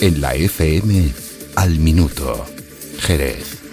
En la FM, al minuto, Jerez.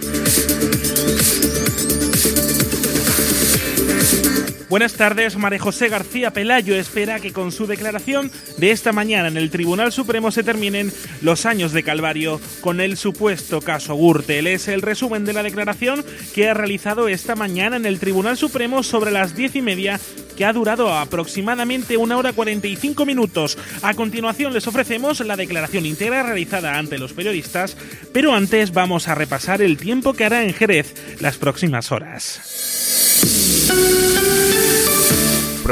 Buenas tardes. María José García Pelayo espera que con su declaración de esta mañana en el Tribunal Supremo se terminen los años de calvario con el supuesto caso Gürtel. Es el resumen de la declaración que ha realizado esta mañana en el Tribunal Supremo sobre las diez y media que ha durado aproximadamente una hora 45 minutos. A continuación les ofrecemos la declaración íntegra realizada ante los periodistas, pero antes vamos a repasar el tiempo que hará en Jerez las próximas horas.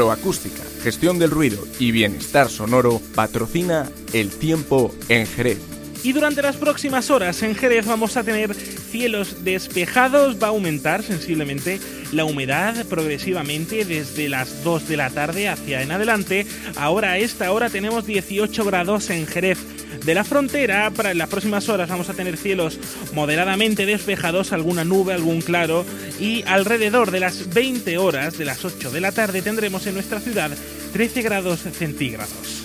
Proacústica, gestión del ruido y bienestar sonoro patrocina el tiempo en Jerez. Y durante las próximas horas en Jerez vamos a tener cielos despejados, va a aumentar sensiblemente la humedad progresivamente desde las 2 de la tarde hacia en adelante. Ahora a esta hora tenemos 18 grados en Jerez de la frontera. Para las próximas horas vamos a tener cielos moderadamente despejados, alguna nube, algún claro y alrededor de las 20 horas de las 8 de la tarde tendremos en nuestra ciudad 13 grados centígrados.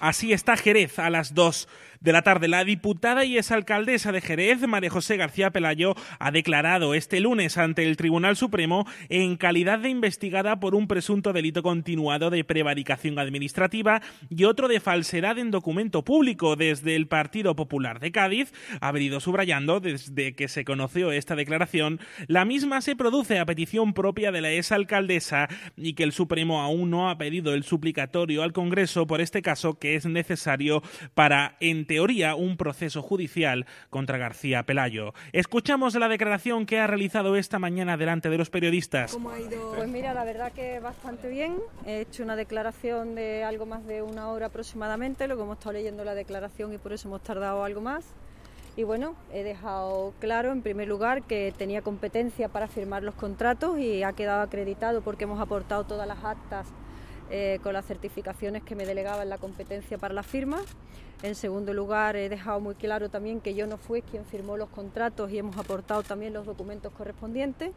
Así está Jerez a las 2 de la tarde. La diputada y exalcaldesa de Jerez, María José García Pelayo, ha declarado este lunes ante el Tribunal Supremo en calidad de investigada por un presunto delito continuado de prevaricación administrativa y otro de falsedad en documento público desde el Partido Popular de Cádiz. Ha venido subrayando desde que se conoció esta declaración, la misma se produce a petición propia de la exalcaldesa y que el Supremo aún no ha pedido el suplicatorio al Congreso por este caso que es necesario para entender teoría, un proceso judicial contra García Pelayo. Escuchamos la declaración que ha realizado esta mañana delante de los periodistas. ¿Cómo ha ido? Pues mira, la verdad que bastante bien. He hecho una declaración de algo más de una hora aproximadamente, lo que hemos estado leyendo la declaración y por eso hemos tardado algo más. Y bueno, he dejado claro en primer lugar que tenía competencia para firmar los contratos y ha quedado acreditado porque hemos aportado todas las actas eh, con las certificaciones que me delegaban la competencia para la firma. En segundo lugar, he dejado muy claro también que yo no fui quien firmó los contratos y hemos aportado también los documentos correspondientes.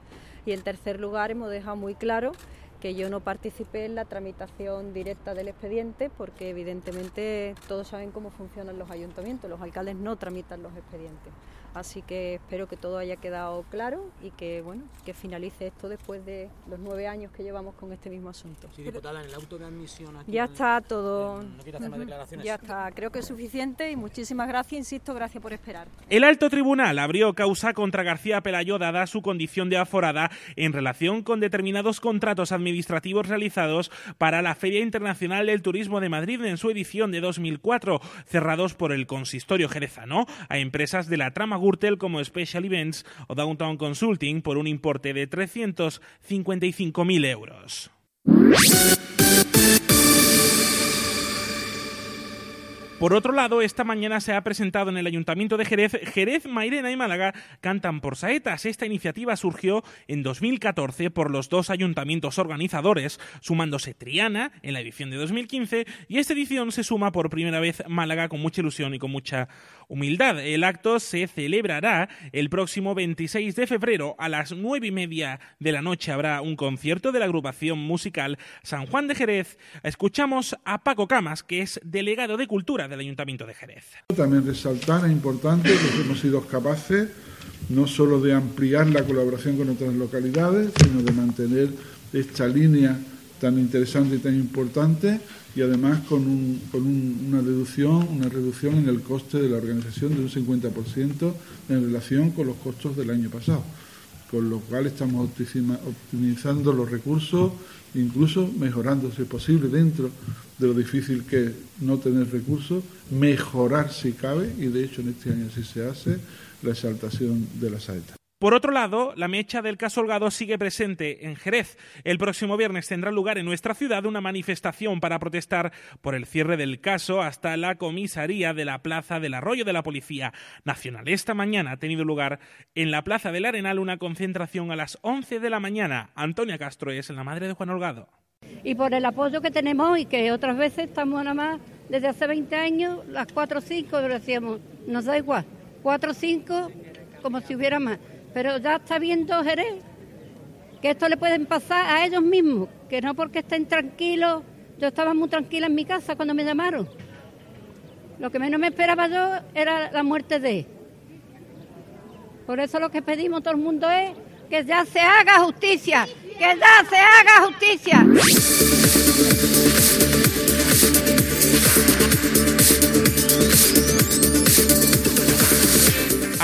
Y en tercer lugar, hemos dejado muy claro que yo no participé en la tramitación directa del expediente porque evidentemente todos saben cómo funcionan los ayuntamientos, los alcaldes no tramitan los expedientes. Así que espero que todo haya quedado claro y que bueno que finalice esto después de los nueve años que llevamos con este mismo asunto. Sí, diputada, en el auto de admisión aquí Ya está todo. no quiere hacer más declaraciones. Ya está, creo que es suficiente y muchísimas gracias, insisto, gracias por esperar. El alto tribunal abrió causa contra García Pelayo dada su condición de aforada en relación con determinados contratos administrativos realizados para la Feria Internacional del Turismo de Madrid en su edición de 2004, cerrados por el consistorio jerezano a empresas de la trama Gürtel como Special Events o Downtown Consulting por un importe de 355.000 euros. Por otro lado, esta mañana se ha presentado en el Ayuntamiento de Jerez Jerez, Mairena y Málaga cantan por saetas. Esta iniciativa surgió en 2014 por los dos ayuntamientos organizadores, sumándose Triana en la edición de 2015 y esta edición se suma por primera vez Málaga con mucha ilusión y con mucha humildad. El acto se celebrará el próximo 26 de febrero a las nueve y media de la noche. Habrá un concierto de la agrupación musical San Juan de Jerez. Escuchamos a Paco Camas, que es delegado de Cultura del Ayuntamiento de Jerez. También resaltar, es importante que hemos sido capaces no solo de ampliar la colaboración con otras localidades, sino de mantener esta línea tan interesante y tan importante y además con, un, con un, una reducción una reducción en el coste de la organización de un 50% en relación con los costos del año pasado con lo cual estamos optimizando los recursos incluso mejorando si es posible dentro de lo difícil que es no tener recursos mejorar si cabe y de hecho en este año sí se hace la exaltación de la saeta por otro lado, la mecha del caso Holgado sigue presente en Jerez. El próximo viernes tendrá lugar en nuestra ciudad una manifestación para protestar por el cierre del caso hasta la comisaría de la Plaza del Arroyo de la Policía Nacional. Esta mañana ha tenido lugar en la Plaza del Arenal una concentración a las 11 de la mañana. Antonia Castro es la madre de Juan Holgado. Y por el apoyo que tenemos y que otras veces estamos nada más desde hace 20 años, las 4 o 5 decíamos, nos da igual, 4 o 5 como si hubiera más pero ya está viendo Jerez que esto le pueden pasar a ellos mismos, que no porque estén tranquilos. Yo estaba muy tranquila en mi casa cuando me llamaron. Lo que menos me esperaba yo era la muerte de él. Por eso lo que pedimos todo el mundo es que ya se haga justicia, que ya se haga justicia.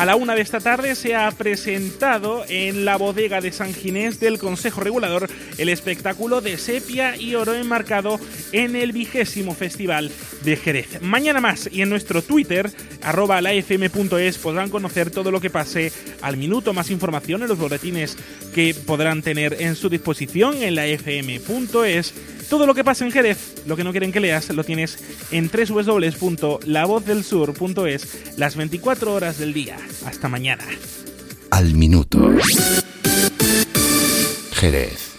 A la una de esta tarde se ha presentado en la bodega de San Ginés del Consejo Regulador el espectáculo de sepia y oro enmarcado en el vigésimo Festival de Jerez. Mañana más y en nuestro Twitter, arroba lafm.es, podrán conocer todo lo que pase al minuto, más información en los boletines que podrán tener en su disposición en la fm.es. Todo lo que pasa en Jerez, lo que no quieren que leas, lo tienes en www.lavozdelsur.es las 24 horas del día. Hasta mañana. Al minuto. Jerez.